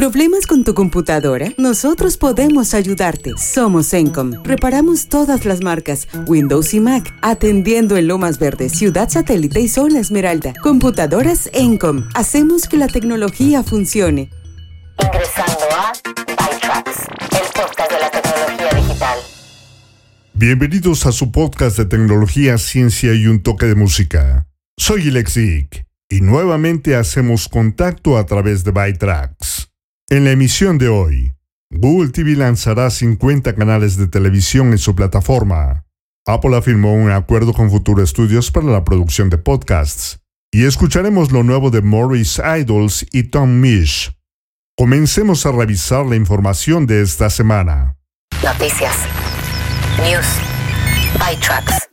¿Problemas con tu computadora? Nosotros podemos ayudarte. Somos Encom. Reparamos todas las marcas, Windows y Mac, atendiendo en Lomas Verdes, Ciudad Satélite y Zona Esmeralda. Computadoras Encom. Hacemos que la tecnología funcione. Ingresando a ByTrax, el podcast de la tecnología digital. Bienvenidos a su podcast de tecnología, ciencia y un toque de música. Soy Lexic y nuevamente hacemos contacto a través de ByTrax. En la emisión de hoy, Google TV lanzará 50 canales de televisión en su plataforma. Apple afirmó un acuerdo con Futuro Studios para la producción de podcasts. Y escucharemos lo nuevo de Morris Idols y Tom Misch. Comencemos a revisar la información de esta semana. Noticias. News. ByTrax.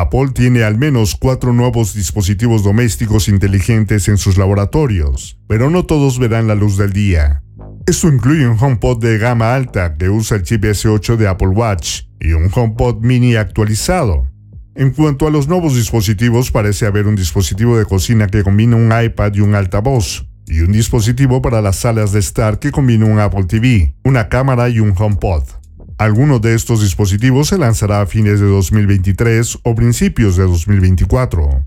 Apple tiene al menos cuatro nuevos dispositivos domésticos inteligentes en sus laboratorios, pero no todos verán la luz del día. Esto incluye un HomePod de gama alta que usa el chip S8 de Apple Watch y un HomePod mini actualizado. En cuanto a los nuevos dispositivos, parece haber un dispositivo de cocina que combina un iPad y un altavoz, y un dispositivo para las salas de estar que combina un Apple TV, una cámara y un HomePod. Alguno de estos dispositivos se lanzará a fines de 2023 o principios de 2024.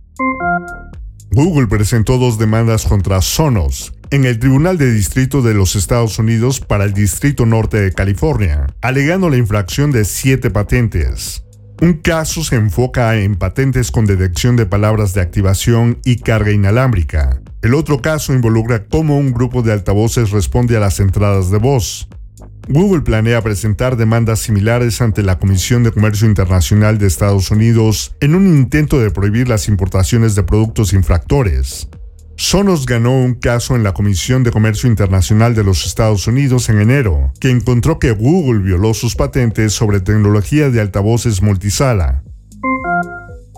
Google presentó dos demandas contra Sonos en el Tribunal de Distrito de los Estados Unidos para el Distrito Norte de California, alegando la infracción de siete patentes. Un caso se enfoca en patentes con detección de palabras de activación y carga inalámbrica. El otro caso involucra cómo un grupo de altavoces responde a las entradas de voz. Google planea presentar demandas similares ante la Comisión de Comercio Internacional de Estados Unidos en un intento de prohibir las importaciones de productos infractores. Sonos ganó un caso en la Comisión de Comercio Internacional de los Estados Unidos en enero, que encontró que Google violó sus patentes sobre tecnología de altavoces multisala.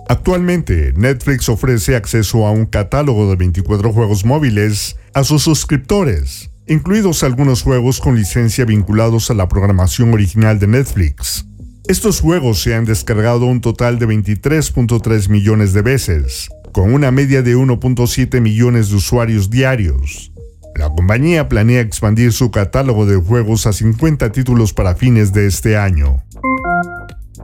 Actualmente, Netflix ofrece acceso a un catálogo de 24 juegos móviles a sus suscriptores, incluidos algunos juegos con licencia vinculados a la programación original de Netflix. Estos juegos se han descargado un total de 23.3 millones de veces, con una media de 1.7 millones de usuarios diarios. La compañía planea expandir su catálogo de juegos a 50 títulos para fines de este año.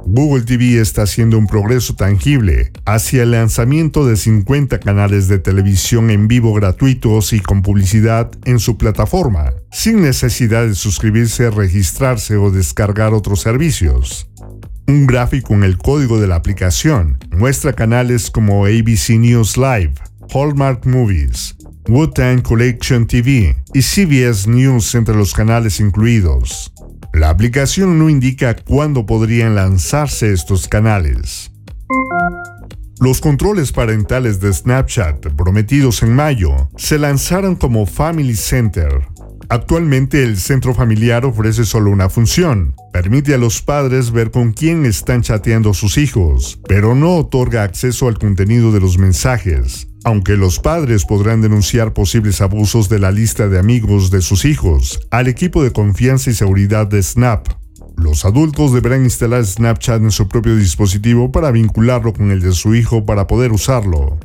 Google TV está haciendo un progreso tangible hacia el lanzamiento de 50 canales de televisión en vivo gratuitos y con publicidad en su plataforma, sin necesidad de suscribirse, registrarse o descargar otros servicios. Un gráfico en el código de la aplicación muestra canales como ABC News Live, Hallmark Movies, Wu-Tang Collection TV y CBS News entre los canales incluidos. La aplicación no indica cuándo podrían lanzarse estos canales. Los controles parentales de Snapchat, prometidos en mayo, se lanzaron como Family Center. Actualmente el centro familiar ofrece solo una función. Permite a los padres ver con quién están chateando sus hijos, pero no otorga acceso al contenido de los mensajes aunque los padres podrán denunciar posibles abusos de la lista de amigos de sus hijos al equipo de confianza y seguridad de Snap. Los adultos deberán instalar Snapchat en su propio dispositivo para vincularlo con el de su hijo para poder usarlo.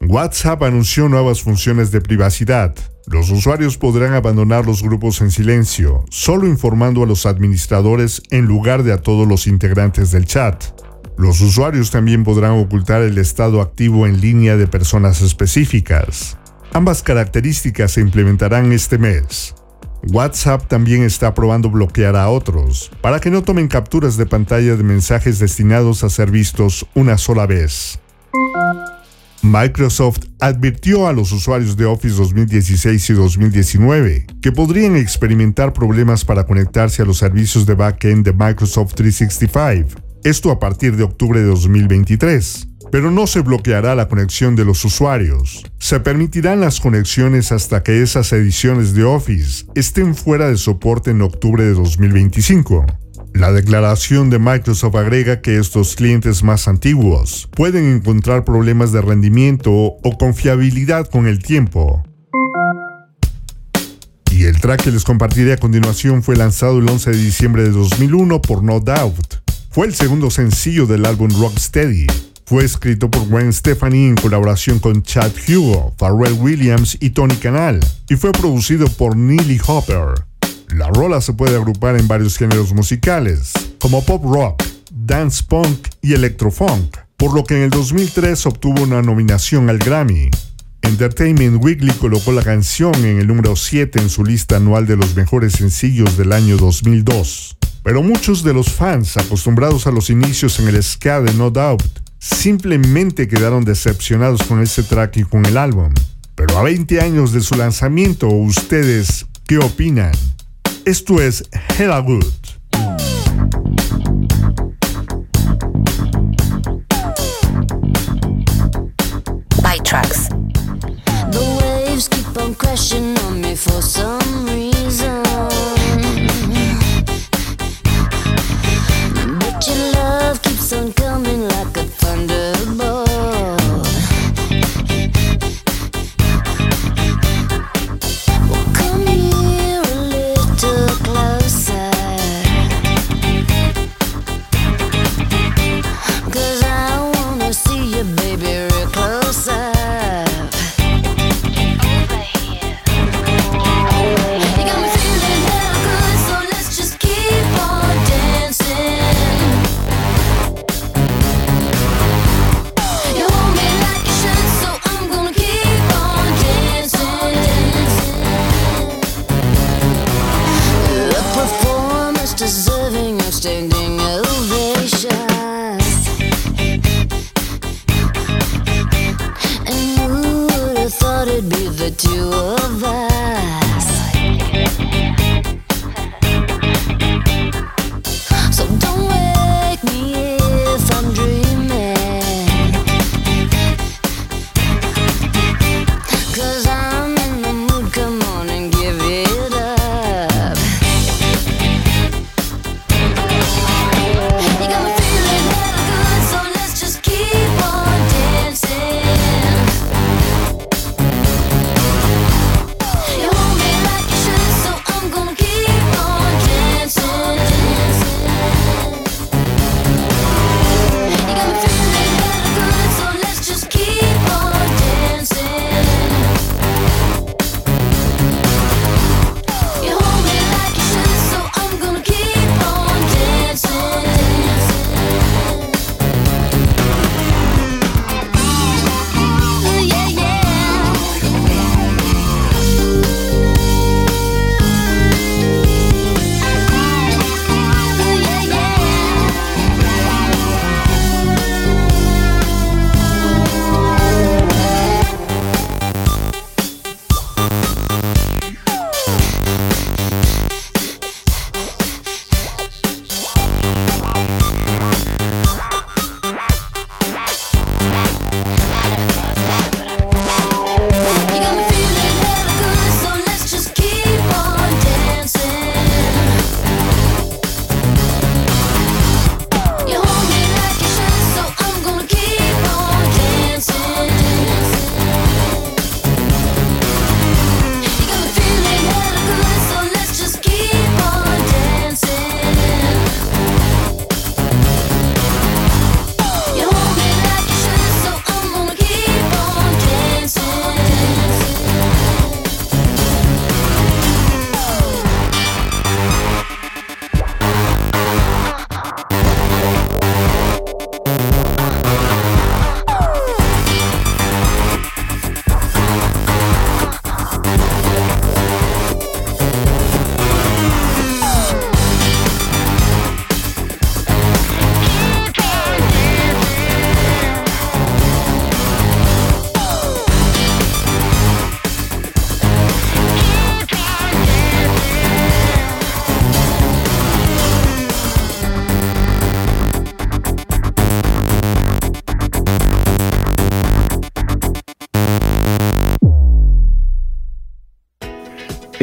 WhatsApp anunció nuevas funciones de privacidad. Los usuarios podrán abandonar los grupos en silencio, solo informando a los administradores en lugar de a todos los integrantes del chat. Los usuarios también podrán ocultar el estado activo en línea de personas específicas. Ambas características se implementarán este mes. WhatsApp también está probando bloquear a otros, para que no tomen capturas de pantalla de mensajes destinados a ser vistos una sola vez. Microsoft advirtió a los usuarios de Office 2016 y 2019 que podrían experimentar problemas para conectarse a los servicios de backend de Microsoft 365 esto a partir de octubre de 2023. Pero no se bloqueará la conexión de los usuarios. Se permitirán las conexiones hasta que esas ediciones de Office estén fuera de soporte en octubre de 2025. La declaración de Microsoft agrega que estos clientes más antiguos pueden encontrar problemas de rendimiento o confiabilidad con el tiempo. Y el track que les compartiré a continuación fue lanzado el 11 de diciembre de 2001 por No Doubt. Fue el segundo sencillo del álbum Rocksteady. Fue escrito por Gwen Stefani en colaboración con Chad Hugo, Pharrell Williams y Tony Canal, y fue producido por Neely Hopper. La rola se puede agrupar en varios géneros musicales, como pop rock, dance punk y electrofunk, por lo que en el 2003 obtuvo una nominación al Grammy. Entertainment Weekly colocó la canción en el número 7 en su lista anual de los mejores sencillos del año 2002. Pero muchos de los fans acostumbrados a los inicios en el ska de No Doubt simplemente quedaron decepcionados con ese track y con el álbum. Pero a 20 años de su lanzamiento, ¿ustedes qué opinan? Esto es Hella Good.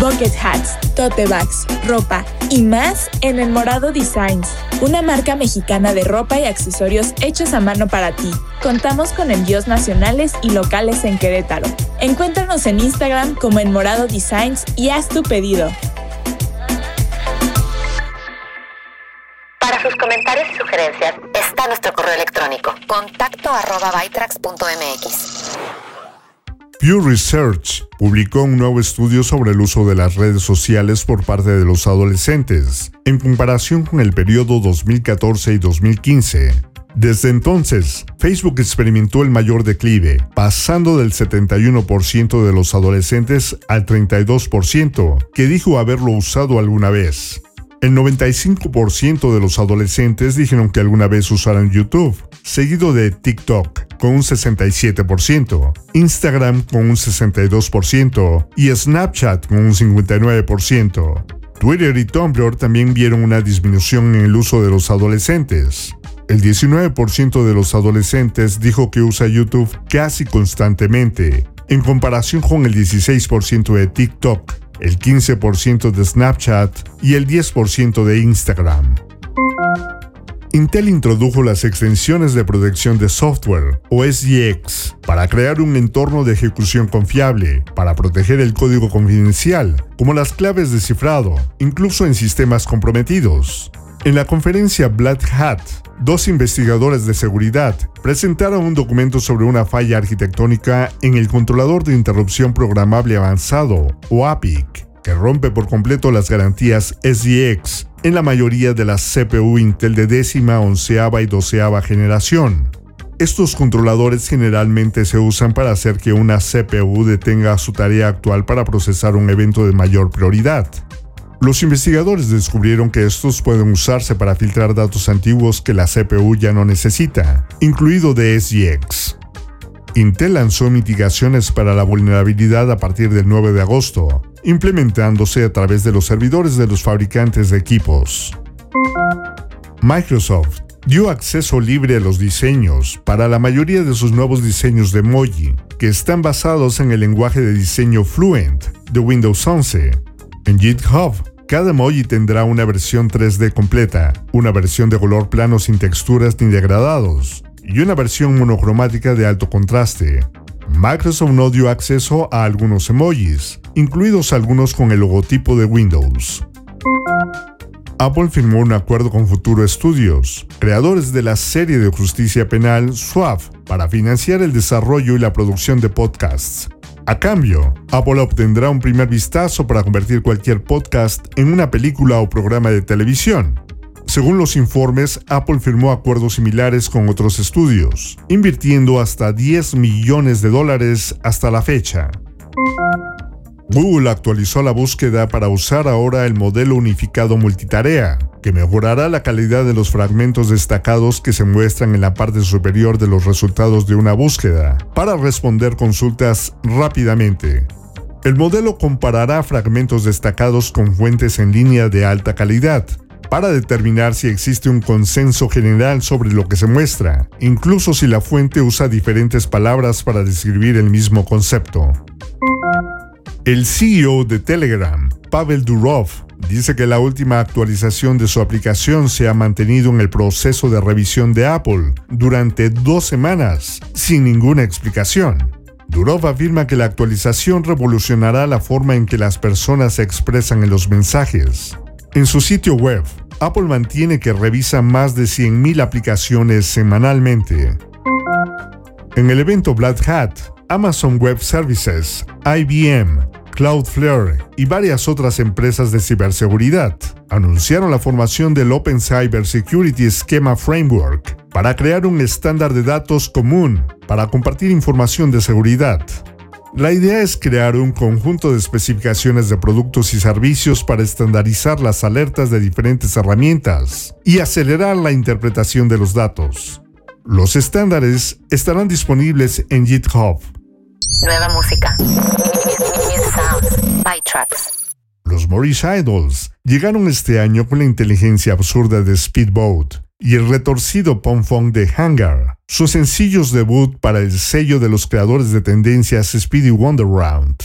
Bucket hats, tote bags, ropa y más en El Morado Designs, una marca mexicana de ropa y accesorios hechos a mano para ti. Contamos con envíos nacionales y locales en Querétaro. Encuéntranos en Instagram como El Morado Designs y haz tu pedido. Para sus comentarios y sugerencias está nuestro correo electrónico contacto arroba. Pew Research publicó un nuevo estudio sobre el uso de las redes sociales por parte de los adolescentes, en comparación con el periodo 2014 y 2015. Desde entonces, Facebook experimentó el mayor declive, pasando del 71% de los adolescentes al 32%, que dijo haberlo usado alguna vez. El 95% de los adolescentes dijeron que alguna vez usaron YouTube, seguido de TikTok con un 67%, Instagram con un 62% y Snapchat con un 59%. Twitter y Tumblr también vieron una disminución en el uso de los adolescentes. El 19% de los adolescentes dijo que usa YouTube casi constantemente, en comparación con el 16% de TikTok, el 15% de Snapchat y el 10% de Instagram. Intel introdujo las extensiones de protección de software, o SGX, para crear un entorno de ejecución confiable, para proteger el código confidencial, como las claves de cifrado, incluso en sistemas comprometidos. En la conferencia Black Hat, dos investigadores de seguridad presentaron un documento sobre una falla arquitectónica en el controlador de interrupción programable avanzado, o APIC, que rompe por completo las garantías SGX en la mayoría de las CPU Intel de décima, onceava y doceava generación. Estos controladores generalmente se usan para hacer que una CPU detenga su tarea actual para procesar un evento de mayor prioridad. Los investigadores descubrieron que estos pueden usarse para filtrar datos antiguos que la CPU ya no necesita, incluido de SGX. Intel lanzó mitigaciones para la vulnerabilidad a partir del 9 de agosto, implementándose a través de los servidores de los fabricantes de equipos. Microsoft dio acceso libre a los diseños para la mayoría de sus nuevos diseños de emoji, que están basados en el lenguaje de diseño Fluent de Windows 11. En GitHub, cada emoji tendrá una versión 3D completa, una versión de color plano sin texturas ni degradados, y una versión monocromática de alto contraste. Microsoft no dio acceso a algunos emojis, incluidos algunos con el logotipo de Windows. Apple firmó un acuerdo con Futuro Studios, creadores de la serie de justicia penal SWAP, para financiar el desarrollo y la producción de podcasts. A cambio, Apple obtendrá un primer vistazo para convertir cualquier podcast en una película o programa de televisión. Según los informes, Apple firmó acuerdos similares con otros estudios, invirtiendo hasta 10 millones de dólares hasta la fecha. Google actualizó la búsqueda para usar ahora el modelo unificado multitarea, que mejorará la calidad de los fragmentos destacados que se muestran en la parte superior de los resultados de una búsqueda, para responder consultas rápidamente. El modelo comparará fragmentos destacados con fuentes en línea de alta calidad, para determinar si existe un consenso general sobre lo que se muestra, incluso si la fuente usa diferentes palabras para describir el mismo concepto. El CEO de Telegram, Pavel Durov, dice que la última actualización de su aplicación se ha mantenido en el proceso de revisión de Apple durante dos semanas, sin ninguna explicación. Durov afirma que la actualización revolucionará la forma en que las personas se expresan en los mensajes. En su sitio web, Apple mantiene que revisa más de 100.000 aplicaciones semanalmente. En el evento Black Hat, Amazon Web Services, IBM, Cloudflare y varias otras empresas de ciberseguridad anunciaron la formación del Open Cyber Security Schema Framework para crear un estándar de datos común para compartir información de seguridad. La idea es crear un conjunto de especificaciones de productos y servicios para estandarizar las alertas de diferentes herramientas y acelerar la interpretación de los datos. Los estándares estarán disponibles en GitHub. Nueva música. Los Morris Idols llegaron este año con la inteligencia absurda de Speedboat, y el retorcido Pom Fong de Hangar, sus sencillos debut para el sello de los creadores de tendencias Speedy Wonderround.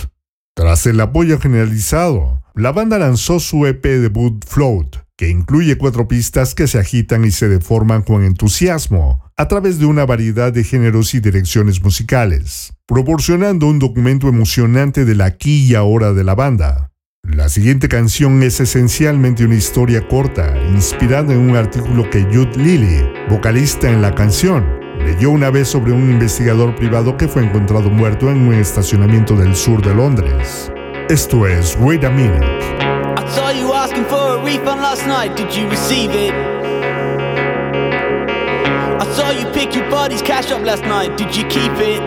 Tras el apoyo generalizado, la banda lanzó su EP debut Float, que incluye cuatro pistas que se agitan y se deforman con entusiasmo a través de una variedad de géneros y direcciones musicales, proporcionando un documento emocionante del aquí y ahora de la banda. La siguiente canción es esencialmente una historia corta, inspirada en un artículo que Jude Lilly, vocalista en la canción, leyó una vez sobre un investigador privado que fue encontrado muerto en un estacionamiento del sur de Londres. Esto es Wait a Minute. Refund last night. Did you receive it? I saw you pick your buddy's cash up last night. Did you keep it?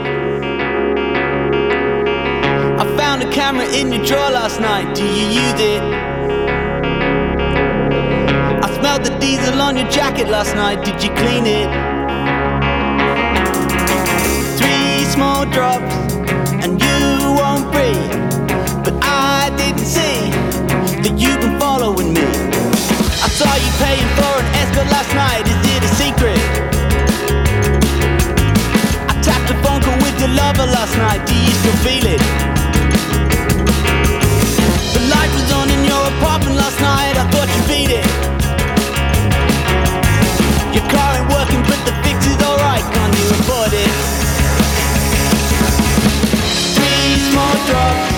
I found a camera in your drawer last night. Do you use it? I smelled the diesel on your jacket last night. Did you clean it? Three small drops, and you won't breathe. But I didn't see that you've been following me. I saw you paying for an escort last night. Is it a secret? I tapped a phone call with your lover last night. Do you still feel it? The light was on in your apartment last night. I thought you beat it. Your car ain't working, but the fix is alright. Can't you afford it? Three small drops,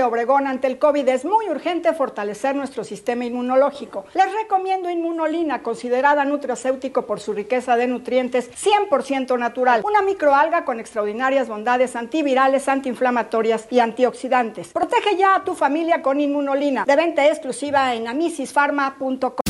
Matilde Obregón. Ante el COVID es muy urgente fortalecer nuestro sistema inmunológico. Les recomiendo Inmunolina, considerada nutracéutico por su riqueza de nutrientes 100% natural. Una microalga con extraordinarias bondades antivirales, antiinflamatorias y antioxidantes. Protege ya a tu familia con Inmunolina. De venta exclusiva en amisisfarma.com.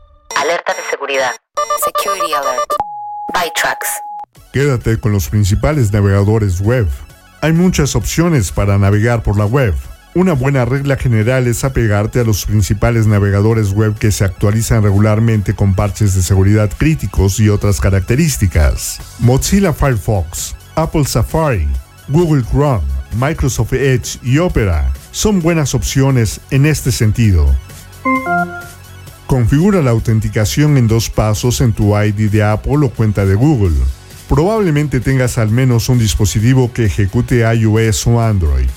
De seguridad. Security alert. ByTrax. Quédate con los principales navegadores web. Hay muchas opciones para navegar por la web. Una buena regla general es apegarte a los principales navegadores web que se actualizan regularmente con parches de seguridad críticos y otras características. Mozilla Firefox, Apple Safari, Google Chrome, Microsoft Edge y Opera son buenas opciones en este sentido. Configura la autenticación en dos pasos en tu ID de Apple o cuenta de Google. Probablemente tengas al menos un dispositivo que ejecute iOS o Android.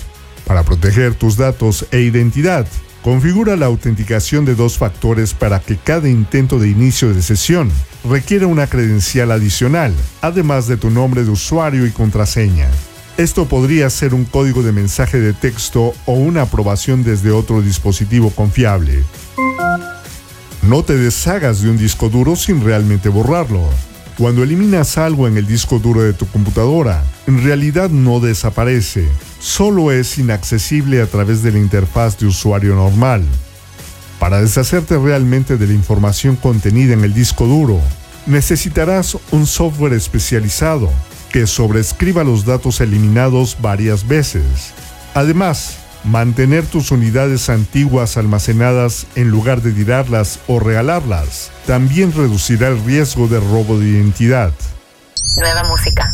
Para proteger tus datos e identidad, configura la autenticación de dos factores para que cada intento de inicio de sesión requiera una credencial adicional, además de tu nombre de usuario y contraseña. Esto podría ser un código de mensaje de texto o una aprobación desde otro dispositivo confiable. No te deshagas de un disco duro sin realmente borrarlo. Cuando eliminas algo en el disco duro de tu computadora, en realidad no desaparece, solo es inaccesible a través de la interfaz de usuario normal. Para deshacerte realmente de la información contenida en el disco duro, necesitarás un software especializado que sobreescriba los datos eliminados varias veces. Además, mantener tus unidades antiguas almacenadas en lugar de tirarlas o regalarlas también reducirá el riesgo de robo de identidad. Nueva música.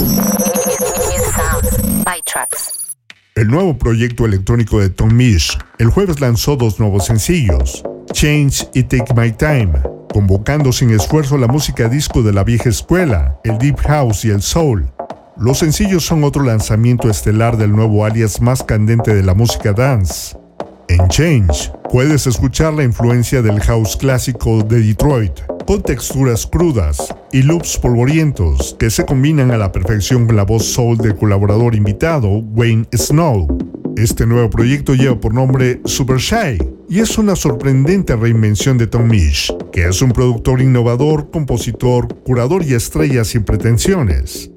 El nuevo proyecto electrónico de Tom Misch el jueves lanzó dos nuevos sencillos, Change y Take My Time, convocando sin esfuerzo la música disco de la vieja escuela, el deep house y el soul. Los sencillos son otro lanzamiento estelar del nuevo alias más candente de la música dance. En Change, puedes escuchar la influencia del house clásico de Detroit, con texturas crudas y loops polvorientos que se combinan a la perfección con la voz soul del colaborador invitado, Wayne Snow. Este nuevo proyecto lleva por nombre Super Shy y es una sorprendente reinvención de Tom Misch, que es un productor innovador, compositor, curador y estrella sin pretensiones.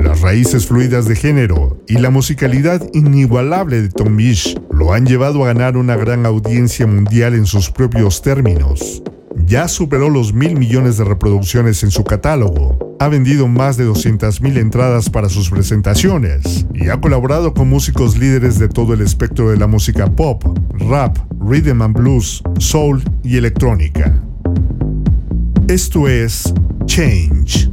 Las raíces fluidas de género y la musicalidad inigualable de Tom Misch lo han llevado a ganar una gran audiencia mundial en sus propios términos. Ya superó los mil millones de reproducciones en su catálogo, ha vendido más de 200.000 entradas para sus presentaciones y ha colaborado con músicos líderes de todo el espectro de la música pop, rap, rhythm and blues, soul y electrónica. Esto es Change.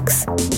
Tracks.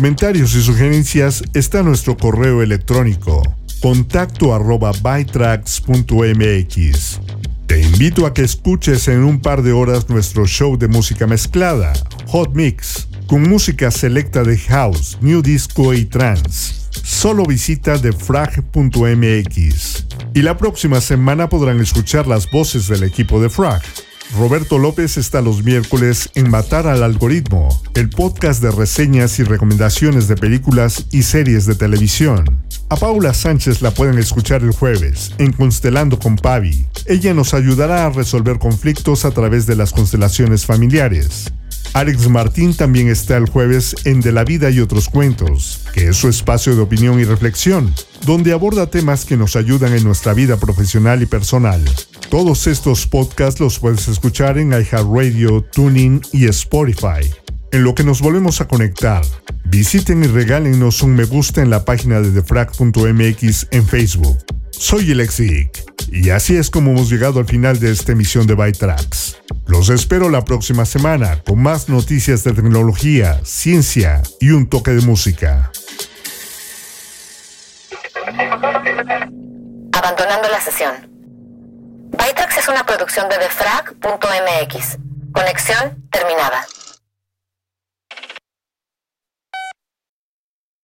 Comentarios y sugerencias está nuestro correo electrónico contacto arroba bytracks.mx. Te invito a que escuches en un par de horas nuestro show de música mezclada, Hot Mix, con música selecta de house, new disco y trance. Solo visita defrag.mx. Y la próxima semana podrán escuchar las voces del equipo de Frag. Roberto López está los miércoles en Matar al Algoritmo, el podcast de reseñas y recomendaciones de películas y series de televisión. A Paula Sánchez la pueden escuchar el jueves en Constelando con Pavi. Ella nos ayudará a resolver conflictos a través de las constelaciones familiares. Alex Martín también está el jueves en De la Vida y otros cuentos, que es su espacio de opinión y reflexión, donde aborda temas que nos ayudan en nuestra vida profesional y personal. Todos estos podcasts los puedes escuchar en iHeartRadio, Tuning y Spotify. En lo que nos volvemos a conectar, visiten y regálenos un me gusta en la página de defrag.mx en Facebook. Soy el Geek y así es como hemos llegado al final de esta emisión de Byte. Los espero la próxima semana con más noticias de tecnología, ciencia y un toque de música. Abandonando la sesión. Bytrax es una producción de defrag.mx. Conexión terminada.